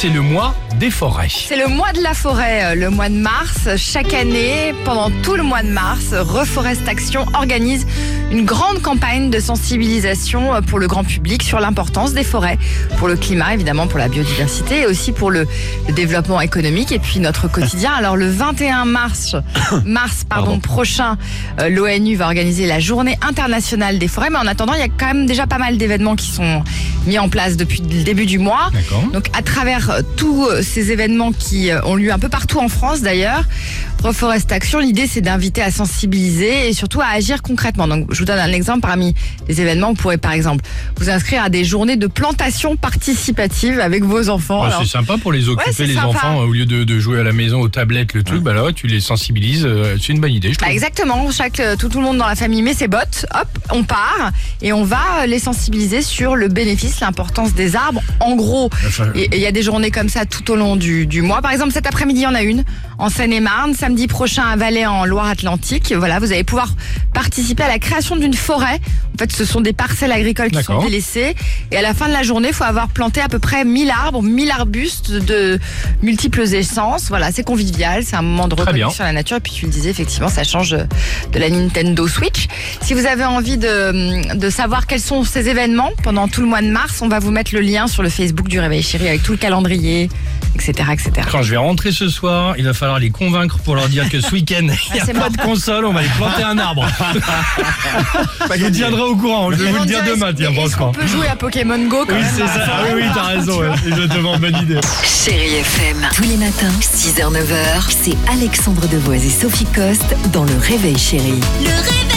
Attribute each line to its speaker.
Speaker 1: C'est le mois des forêts.
Speaker 2: C'est le mois de la forêt, euh, le mois de mars. Chaque année, pendant tout le mois de mars, Reforest Action organise une grande campagne de sensibilisation euh, pour le grand public sur l'importance des forêts, pour le climat évidemment, pour la biodiversité et aussi pour le, le développement économique et puis notre quotidien. Alors le 21 mars, mars pardon, prochain, euh, l'ONU va organiser la journée internationale des forêts. Mais en attendant, il y a quand même déjà pas mal d'événements qui sont mis en place depuis le début du mois. Donc à travers tous euh, ces événements qui euh, ont lieu un peu partout en France d'ailleurs, Reforest Action, l'idée c'est d'inviter à sensibiliser et surtout à agir concrètement. Donc je vous donne un exemple parmi les événements. Vous pourrez par exemple vous inscrire à des journées de plantation participative avec vos enfants.
Speaker 1: Ah, c'est sympa pour les occuper, les
Speaker 2: sympa.
Speaker 1: enfants, euh, au lieu de, de jouer à la maison aux tablettes, le truc, bah là, tu les sensibilises. C'est une bonne idée, je
Speaker 2: Bah, exactement, chaque tout, tout le monde dans la famille met ses bottes, hop, on part et on va les sensibiliser sur le bénéfice, l'importance des arbres. En gros, il y a des journées comme ça tout au long du, du mois. Par exemple, cet après-midi, il y en a une en Seine-et-Marne, samedi prochain à Valais en Loire-Atlantique. Voilà, vous allez pouvoir participer à la création d'une forêt. En fait, ce sont des parcelles agricoles qui sont délaissées et à la fin de la journée, il faut avoir planté à peu près 1000 arbres, 1000 arbustes de multiples essences. Voilà, c'est convivial, c'est un moment de reconnexion à la nature. Et puis tu le disais, effectivement, ça change de de la Nintendo Switch. Si vous avez envie de, de savoir quels sont ces événements pendant tout le mois de mars, on va vous mettre le lien sur le Facebook du Réveil Chéri avec tout le calendrier, etc. etc.
Speaker 1: Quand je vais rentrer ce soir, il va falloir les convaincre pour leur dire que ce week-end, il n'y a
Speaker 2: c'est
Speaker 1: pas
Speaker 2: mort.
Speaker 1: de console, on va les planter un arbre. je vous tiendrai au courant, je vais vous le dire
Speaker 2: On
Speaker 1: demain, tiens, franchement.
Speaker 2: peut jouer à Pokémon Go quand
Speaker 1: Oui,
Speaker 2: même
Speaker 1: c'est ça. Ah oui, oui,
Speaker 2: ou
Speaker 1: t'as
Speaker 2: pas
Speaker 1: raison, ouais. exactement, bonne idée.
Speaker 3: Chérie FM. Tous les matins, 6h, 9h, c'est Alexandre Devoise et Sophie Coste dans Le Réveil Chérie.
Speaker 4: Le réveil.